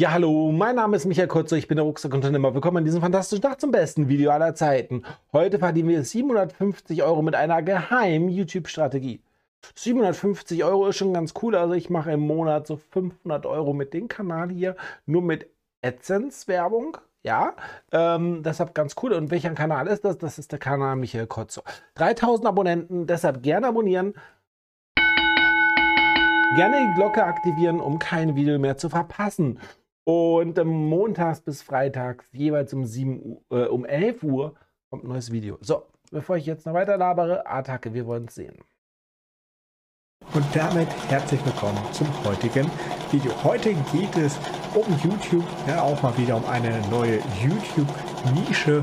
Ja, hallo, mein Name ist Michael Kurzer, ich bin der Rucksackunternehmer. Willkommen in diesem fantastischen Tag zum besten Video aller Zeiten. Heute verdienen wir 750 Euro mit einer geheimen YouTube-Strategie. 750 Euro ist schon ganz cool, also ich mache im Monat so 500 Euro mit dem Kanal hier, nur mit AdSense-Werbung. Ja, ähm, deshalb ganz cool. Und welcher Kanal ist das? Das ist der Kanal Michael Kotzo. 3000 Abonnenten, deshalb gerne abonnieren. Gerne die Glocke aktivieren, um kein Video mehr zu verpassen. Und montags bis freitags jeweils um, 7 Uhr, äh, um 11 Uhr kommt ein neues Video. So, bevor ich jetzt noch weiter labere, Attacke, wir wollen es sehen. Und damit herzlich willkommen zum heutigen Video. Heute geht es um YouTube, ja auch mal wieder um eine neue YouTube-Nische,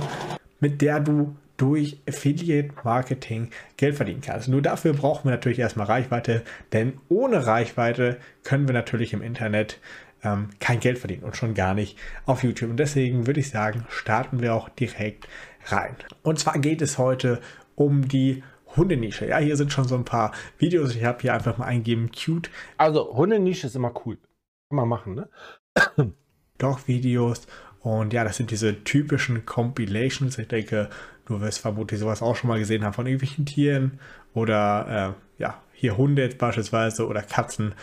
mit der du durch Affiliate Marketing Geld verdienen kannst. Nur dafür brauchen wir natürlich erstmal Reichweite, denn ohne Reichweite können wir natürlich im Internet ähm, kein Geld verdienen und schon gar nicht auf YouTube. Und deswegen würde ich sagen, starten wir auch direkt rein. Und zwar geht es heute um die Hundenische. Ja, hier sind schon so ein paar Videos. Ich habe hier einfach mal eingegeben, cute. Also, Hundenische ist immer cool. Kann man machen, ne? Doch Videos. Und ja, das sind diese typischen Compilations. Ich denke, du wirst vermutlich sowas auch schon mal gesehen haben von irgendwelchen Tieren oder äh, ja, hier Hunde jetzt beispielsweise oder Katzen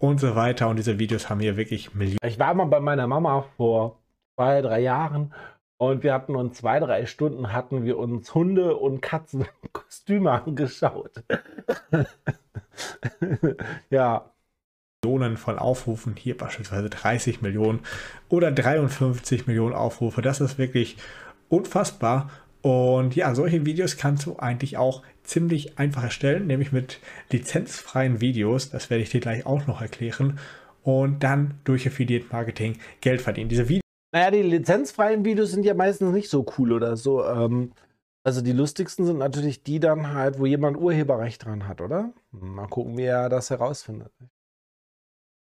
und so weiter. Und diese Videos haben hier wirklich Millionen. Ich war mal bei meiner Mama vor zwei, drei Jahren und wir hatten uns zwei, drei Stunden hatten wir uns Hunde und Katzenkostüme angeschaut. ja. Millionen von Aufrufen, hier beispielsweise 30 Millionen oder 53 Millionen Aufrufe. Das ist wirklich unfassbar. Und ja, solche Videos kannst du eigentlich auch ziemlich einfach erstellen, nämlich mit lizenzfreien Videos. Das werde ich dir gleich auch noch erklären. Und dann durch Affiliate Marketing Geld verdienen. Diese Videos. Naja, die lizenzfreien Videos sind ja meistens nicht so cool oder so. Ähm, also die lustigsten sind natürlich die dann halt, wo jemand Urheberrecht dran hat, oder? Mal gucken, wie er das herausfindet.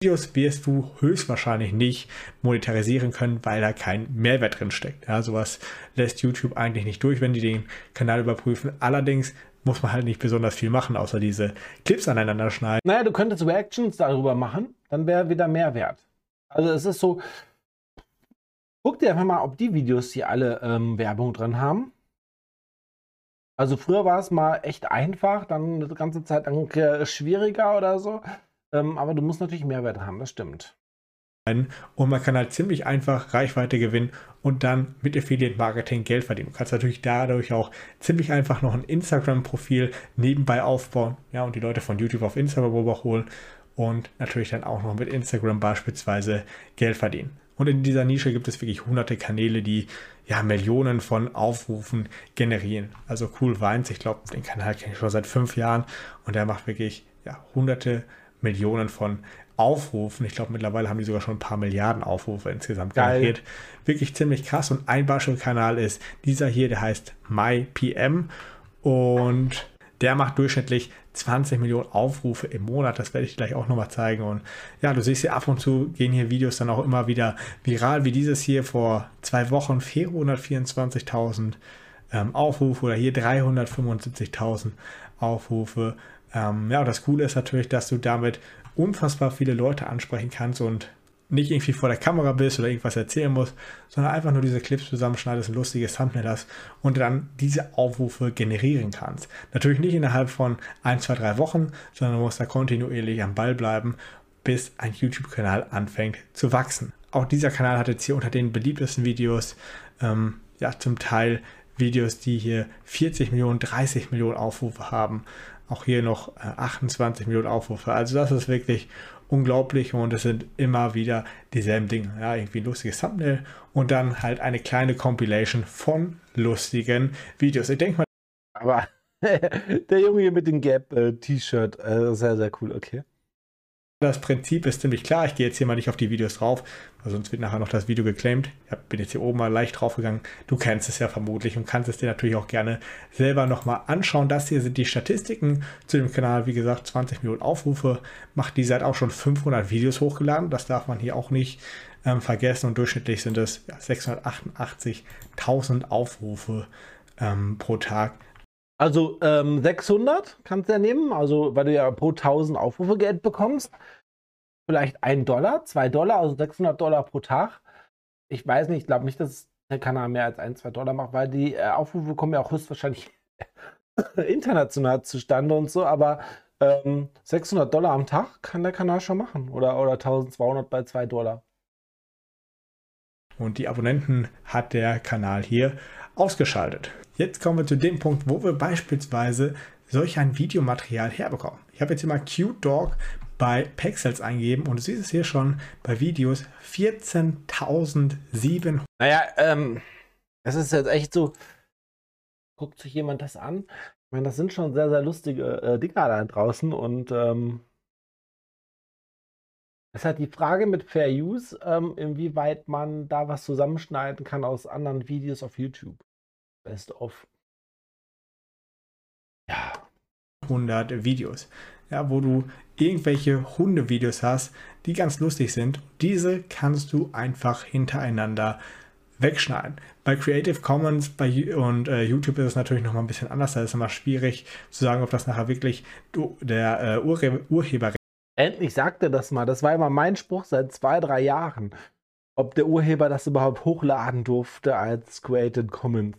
Videos wirst du höchstwahrscheinlich nicht monetarisieren können, weil da kein Mehrwert drin steckt. Ja, sowas lässt YouTube eigentlich nicht durch, wenn die den Kanal überprüfen. Allerdings muss man halt nicht besonders viel machen, außer diese Clips aneinander schneiden. Naja, du könntest Reactions darüber machen, dann wäre wieder Mehrwert. Also es ist so, guck dir einfach mal, ob die Videos hier alle ähm, Werbung drin haben. Also früher war es mal echt einfach, dann die ganze Zeit lang äh, schwieriger oder so. Ähm, aber du musst natürlich Mehrwert haben, das stimmt. Und man kann halt ziemlich einfach Reichweite gewinnen und dann mit Affiliate Marketing Geld verdienen. Du kannst natürlich dadurch auch ziemlich einfach noch ein Instagram-Profil nebenbei aufbauen, ja, und die Leute von YouTube auf Instagram überholen und natürlich dann auch noch mit Instagram beispielsweise Geld verdienen. Und in dieser Nische gibt es wirklich hunderte Kanäle, die ja Millionen von Aufrufen generieren. Also Cool Weins, ich glaube, den Kanal kenne ich schon seit fünf Jahren und der macht wirklich ja, hunderte Millionen von Aufrufen. Ich glaube, mittlerweile haben die sogar schon ein paar Milliarden Aufrufe insgesamt generiert. Wirklich ziemlich krass. Und ein Beispielkanal ist dieser hier, der heißt MyPM. Und der macht durchschnittlich 20 Millionen Aufrufe im Monat. Das werde ich gleich auch nochmal zeigen. Und ja, du siehst hier ab und zu gehen hier Videos dann auch immer wieder viral, wie dieses hier vor zwei Wochen 424.000 ähm, Aufrufe oder hier 375.000 Aufrufe. Ähm, ja, und das Coole ist natürlich, dass du damit unfassbar viele Leute ansprechen kannst und nicht irgendwie vor der Kamera bist oder irgendwas erzählen musst, sondern einfach nur diese Clips zusammenschneidest, ein lustiges Thumbnail hast und dann diese Aufrufe generieren kannst. Natürlich nicht innerhalb von ein, zwei, drei Wochen, sondern du musst da kontinuierlich am Ball bleiben, bis ein YouTube-Kanal anfängt zu wachsen. Auch dieser Kanal hat jetzt hier unter den beliebtesten Videos ähm, ja zum Teil Videos, die hier 40 Millionen, 30 Millionen Aufrufe haben. Auch hier noch 28 äh, Millionen Aufrufe. Also das ist wirklich unglaublich und es sind immer wieder dieselben Dinge. Ja, irgendwie ein lustiges Thumbnail und dann halt eine kleine Compilation von lustigen Videos. Ich denke mal. Aber der Junge hier mit dem Gap-T-Shirt, äh, äh, sehr, sehr cool, okay. Das Prinzip ist ziemlich klar. Ich gehe jetzt hier mal nicht auf die Videos drauf, weil sonst wird nachher noch das Video geclaimed. Ich bin jetzt hier oben mal leicht drauf gegangen. Du kennst es ja vermutlich und kannst es dir natürlich auch gerne selber nochmal anschauen. Das hier sind die Statistiken zu dem Kanal. Wie gesagt, 20 Millionen Aufrufe. Macht die seit auch schon 500 Videos hochgeladen. Das darf man hier auch nicht ähm, vergessen. Und durchschnittlich sind es ja, 688.000 Aufrufe ähm, pro Tag. Also ähm, 600 kannst du ja nehmen, also weil du ja pro 1000 Aufrufe Geld bekommst. vielleicht 1 Dollar, 2 Dollar, also 600 Dollar pro Tag. Ich weiß nicht, ich glaube nicht, dass der Kanal mehr als 1, 2 Dollar macht, weil die äh, Aufrufe kommen ja auch höchstwahrscheinlich international zustande und so, aber ähm, 600 Dollar am Tag kann der Kanal schon machen oder, oder 1200 bei 2 Dollar. Und die Abonnenten hat der Kanal hier ausgeschaltet. Jetzt kommen wir zu dem Punkt, wo wir beispielsweise solch ein Videomaterial herbekommen. Ich habe jetzt hier mal Cute Dog bei Pexels eingeben und du siehst es hier schon bei Videos 14.700. Naja, ähm, es ist jetzt echt so, guckt sich jemand das an? Ich meine, das sind schon sehr, sehr lustige äh, Dinger da draußen und ähm, es halt die Frage mit Fair Use, ähm, inwieweit man da was zusammenschneiden kann aus anderen Videos auf YouTube. Best of. Ja. 100 Videos, ja, wo du irgendwelche Hundevideos hast, die ganz lustig sind. Diese kannst du einfach hintereinander wegschneiden. Bei Creative Commons bei, und äh, YouTube ist es natürlich noch mal ein bisschen anders. Da ist es immer schwierig zu sagen, ob das nachher wirklich der äh, Urhe Urheber Endlich sagt er das mal. Das war immer mein Spruch seit zwei, drei Jahren. Ob der Urheber das überhaupt hochladen durfte als Creative Commons.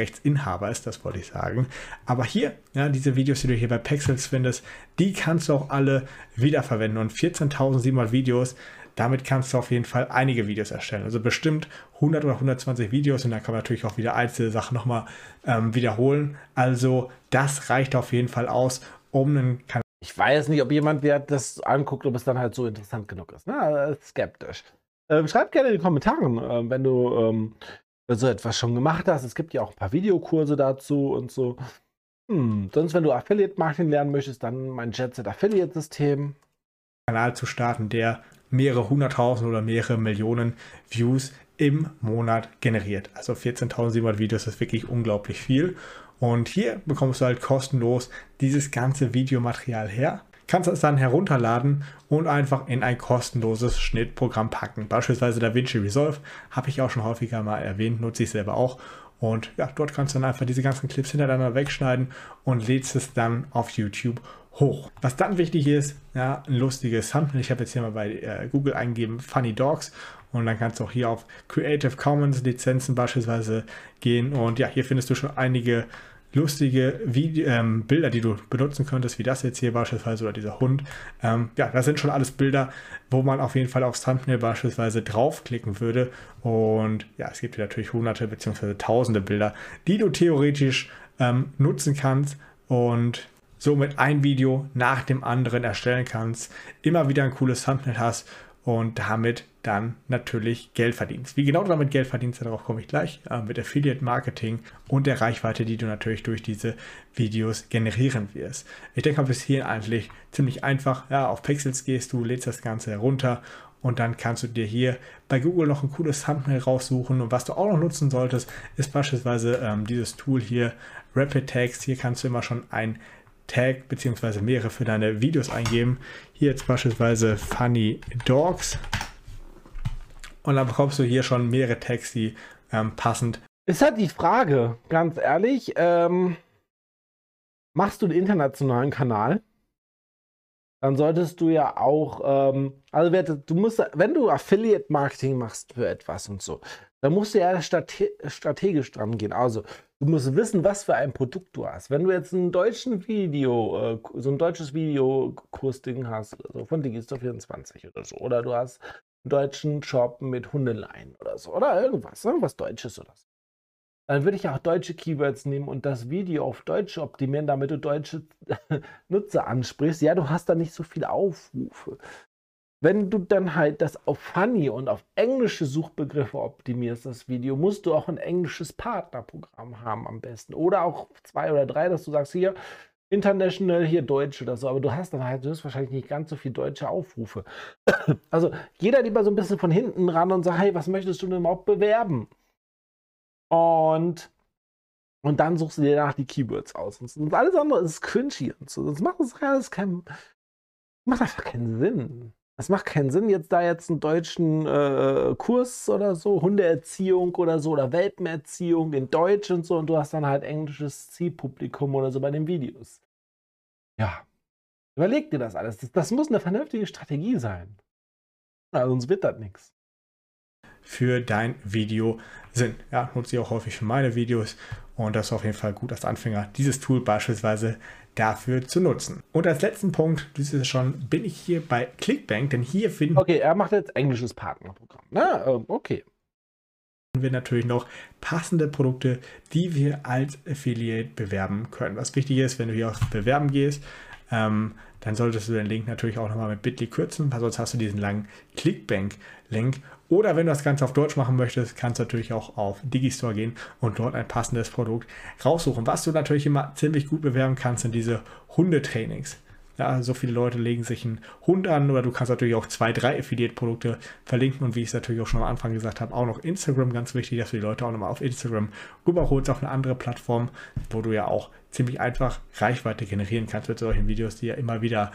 Rechtsinhaber ist, das wollte ich sagen. Aber hier, ja, diese Videos, die du hier bei Pexels findest, die kannst du auch alle wiederverwenden. Und 14.700 Videos, damit kannst du auf jeden Fall einige Videos erstellen. Also bestimmt 100 oder 120 Videos und da kann man natürlich auch wieder einzelne Sachen nochmal ähm, wiederholen. Also das reicht auf jeden Fall aus, um einen Kanal ich weiß nicht, ob jemand, der das anguckt, ob es dann halt so interessant genug ist. Ne? Skeptisch. Ähm, schreib gerne in die Kommentare, äh, wenn du ähm, so etwas schon gemacht hast. Es gibt ja auch ein paar Videokurse dazu und so. Hm, sonst, wenn du Affiliate-Marketing lernen möchtest, dann mein Jetset Affiliate-System. Kanal zu starten, der mehrere hunderttausend oder mehrere Millionen Views im Monat generiert. Also 14.700 Videos ist wirklich unglaublich viel. Und hier bekommst du halt kostenlos dieses ganze Videomaterial her. Kannst es dann herunterladen und einfach in ein kostenloses Schnittprogramm packen. Beispielsweise DaVinci Resolve habe ich auch schon häufiger mal erwähnt, nutze ich selber auch. Und ja, dort kannst du dann einfach diese ganzen Clips hintereinander wegschneiden und lädst es dann auf YouTube hoch. Was dann wichtig ist, ja, ein lustiges Thumbnail. Ich habe jetzt hier mal bei äh, Google eingegeben Funny Dogs und dann kannst du auch hier auf Creative Commons Lizenzen beispielsweise gehen. Und ja, hier findest du schon einige lustige Video, ähm, Bilder, die du benutzen könntest, wie das jetzt hier beispielsweise oder dieser Hund. Ähm, ja, das sind schon alles Bilder, wo man auf jeden Fall aufs Thumbnail beispielsweise draufklicken würde. Und ja, es gibt hier natürlich hunderte bzw. tausende Bilder, die du theoretisch ähm, nutzen kannst und somit ein Video nach dem anderen erstellen kannst, immer wieder ein cooles Thumbnail hast und damit dann natürlich Geld verdienst. Wie genau du damit Geld verdienst, darauf komme ich gleich, äh, mit Affiliate Marketing und der Reichweite, die du natürlich durch diese Videos generieren wirst. Ich denke bis hier eigentlich ziemlich einfach. Ja, auf Pixels gehst du, lädst das Ganze herunter und dann kannst du dir hier bei Google noch ein cooles Thumbnail raussuchen. Und was du auch noch nutzen solltest, ist beispielsweise ähm, dieses Tool hier, Rapid Text. Hier kannst du immer schon ein Tag bzw. mehrere für deine Videos eingeben. Hier jetzt beispielsweise Funny Dogs. Und dann bekommst du hier schon mehrere Tags, die ähm, passend. Ist halt die Frage, ganz ehrlich, ähm, machst du einen internationalen Kanal? Dann solltest du ja auch, ähm, also du musst, wenn du Affiliate Marketing machst für etwas und so, dann musst du ja strate strategisch dran gehen. Also Du musst wissen, was für ein Produkt du hast. Wenn du jetzt einen deutschen Video, äh, so ein deutsches Videokursding hast, also von Digistore24 oder so, oder du hast einen deutschen Shop mit Hundeleien oder so, oder irgendwas, irgendwas Deutsches oder so. Dann würde ich auch deutsche Keywords nehmen und das Video auf Deutsch optimieren, damit du deutsche Nutzer ansprichst. Ja, du hast da nicht so viele Aufrufe. Wenn du dann halt das auf Funny und auf englische Suchbegriffe optimierst, das Video, musst du auch ein englisches Partnerprogramm haben am besten. Oder auch zwei oder drei, dass du sagst, hier, international, hier Deutsch oder so. Aber du hast dann halt wahrscheinlich nicht ganz so viel deutsche Aufrufe. Also jeder lieber so ein bisschen von hinten ran und sagt, hey, was möchtest du denn überhaupt bewerben? Und und dann suchst du dir danach die Keywords aus. Und alles andere ist cringy und so. Sonst macht das alles kein, macht einfach keinen Sinn. Es macht keinen Sinn, jetzt da jetzt einen deutschen äh, Kurs oder so, Hundeerziehung oder so oder Welpenerziehung in Deutsch und so und du hast dann halt englisches Zielpublikum oder so bei den Videos. Ja. Überleg dir das alles. Das, das muss eine vernünftige Strategie sein. Ja, sonst wird das nichts. Für dein Video Sinn. Ja, nutze ich auch häufig für meine Videos und das ist auf jeden Fall gut als Anfänger, dieses Tool beispielsweise dafür zu nutzen. Und als letzten Punkt, du siehst es schon, bin ich hier bei Clickbank, denn hier finden. Okay, er macht jetzt englisches Partnerprogramm. Na, ähm, okay wir natürlich noch passende Produkte, die wir als Affiliate bewerben können. Was wichtig ist, wenn du hier auf Bewerben gehst, ähm, dann solltest du den Link natürlich auch nochmal mit Bitly kürzen, weil sonst hast du diesen langen Clickbank-Link. Oder wenn du das Ganze auf Deutsch machen möchtest, kannst du natürlich auch auf Digistore gehen und dort ein passendes Produkt raussuchen. Was du natürlich immer ziemlich gut bewerben kannst, sind diese Hundetrainings. Ja, so viele Leute legen sich einen Hund an oder du kannst natürlich auch zwei, drei Affiliate-Produkte verlinken und wie ich es natürlich auch schon am Anfang gesagt habe, auch noch Instagram, ganz wichtig, dass du die Leute auch nochmal auf Instagram rüberholst auf eine andere Plattform, wo du ja auch ziemlich einfach Reichweite generieren kannst mit solchen Videos, die ja immer wieder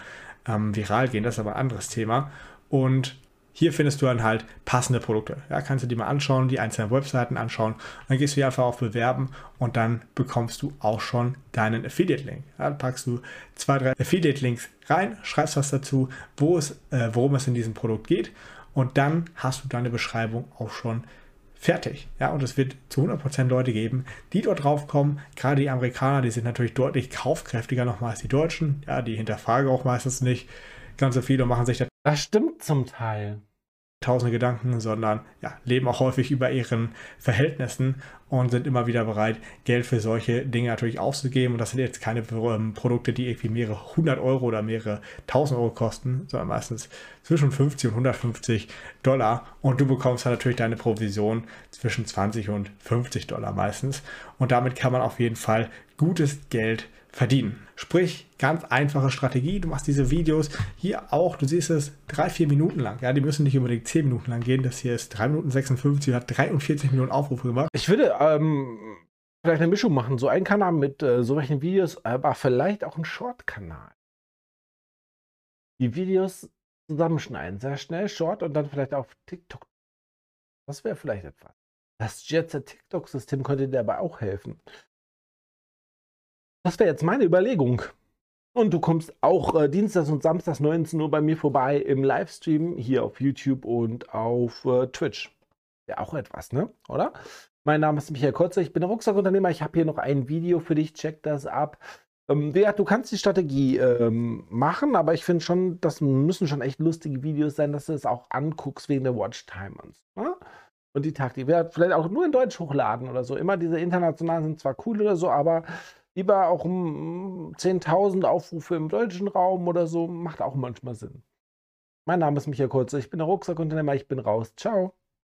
ähm, viral gehen. Das ist aber ein anderes Thema. Und hier findest du dann halt passende Produkte. Ja, kannst du die mal anschauen, die einzelnen Webseiten anschauen. Dann gehst du hier einfach auf Bewerben und dann bekommst du auch schon deinen Affiliate-Link. Ja, dann packst du zwei, drei Affiliate-Links rein, schreibst was dazu, wo es, äh, worum es in diesem Produkt geht und dann hast du deine Beschreibung auch schon fertig. Ja, und es wird zu 100% Leute geben, die dort drauf kommen. Gerade die Amerikaner, die sind natürlich deutlich kaufkräftiger nochmal als die Deutschen. Ja, die hinterfragen auch meistens nicht ganz so viel und machen sich da das stimmt zum Teil. Tausende Gedanken, sondern ja, leben auch häufig über ihren Verhältnissen und sind immer wieder bereit, Geld für solche Dinge natürlich auszugeben. Und das sind jetzt keine ähm, Produkte, die irgendwie mehrere hundert Euro oder mehrere tausend Euro kosten, sondern meistens zwischen 50 und 150 Dollar. Und du bekommst dann natürlich deine Provision zwischen 20 und 50 Dollar meistens. Und damit kann man auf jeden Fall gutes Geld verdienen. Sprich, ganz einfache Strategie. Du machst diese Videos hier auch, du siehst es, drei, vier Minuten lang. Ja, die müssen nicht unbedingt zehn Minuten lang gehen. Das hier ist 3 Minuten 56, hat 43 Millionen Aufrufe gemacht. Ich würde ähm, vielleicht eine Mischung machen. So ein Kanal mit äh, solchen Videos, aber vielleicht auch ein Short-Kanal. Die Videos zusammenschneiden, sehr schnell, Short und dann vielleicht auf TikTok. Das wäre vielleicht etwas. Das Jet TikTok-System könnte dir dabei auch helfen. Das wäre jetzt meine Überlegung. Und du kommst auch äh, Dienstags und Samstags 19 Uhr bei mir vorbei im Livestream hier auf YouTube und auf äh, Twitch. Ja, auch etwas, ne? Oder? Mein Name ist Michael Kotzer, ich bin Rucksackunternehmer. Ich habe hier noch ein Video für dich. Check das ab. Ähm, du kannst die Strategie ähm, machen, aber ich finde schon, das müssen schon echt lustige Videos sein, dass du es auch anguckst wegen der Watchtime und so. Ne? Und die Taktik. Vielleicht auch nur in Deutsch hochladen oder so. Immer diese internationalen sind zwar cool oder so, aber lieber auch um 10.000 Aufrufe im deutschen Raum oder so, macht auch manchmal Sinn. Mein Name ist Michael Kurze, ich bin der Rucksackunternehmer, ich bin raus. Ciao.